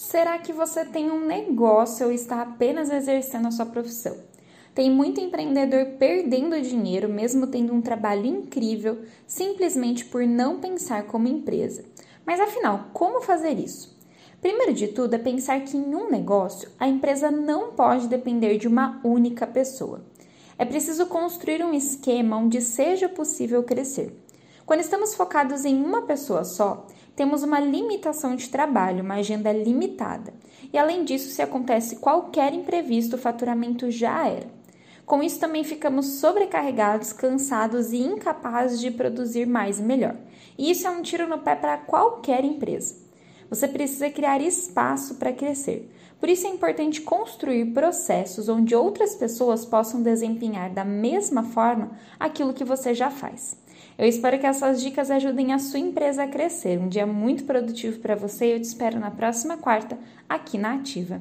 Será que você tem um negócio ou está apenas exercendo a sua profissão? Tem muito empreendedor perdendo dinheiro, mesmo tendo um trabalho incrível, simplesmente por não pensar como empresa. Mas afinal, como fazer isso? Primeiro de tudo é pensar que em um negócio a empresa não pode depender de uma única pessoa. É preciso construir um esquema onde seja possível crescer. Quando estamos focados em uma pessoa só, temos uma limitação de trabalho, uma agenda limitada. E além disso, se acontece qualquer imprevisto, o faturamento já era. Com isso, também ficamos sobrecarregados, cansados e incapazes de produzir mais e melhor. E isso é um tiro no pé para qualquer empresa. Você precisa criar espaço para crescer. Por isso é importante construir processos onde outras pessoas possam desempenhar da mesma forma aquilo que você já faz. Eu espero que essas dicas ajudem a sua empresa a crescer. Um dia muito produtivo para você e eu te espero na próxima quarta aqui na Ativa.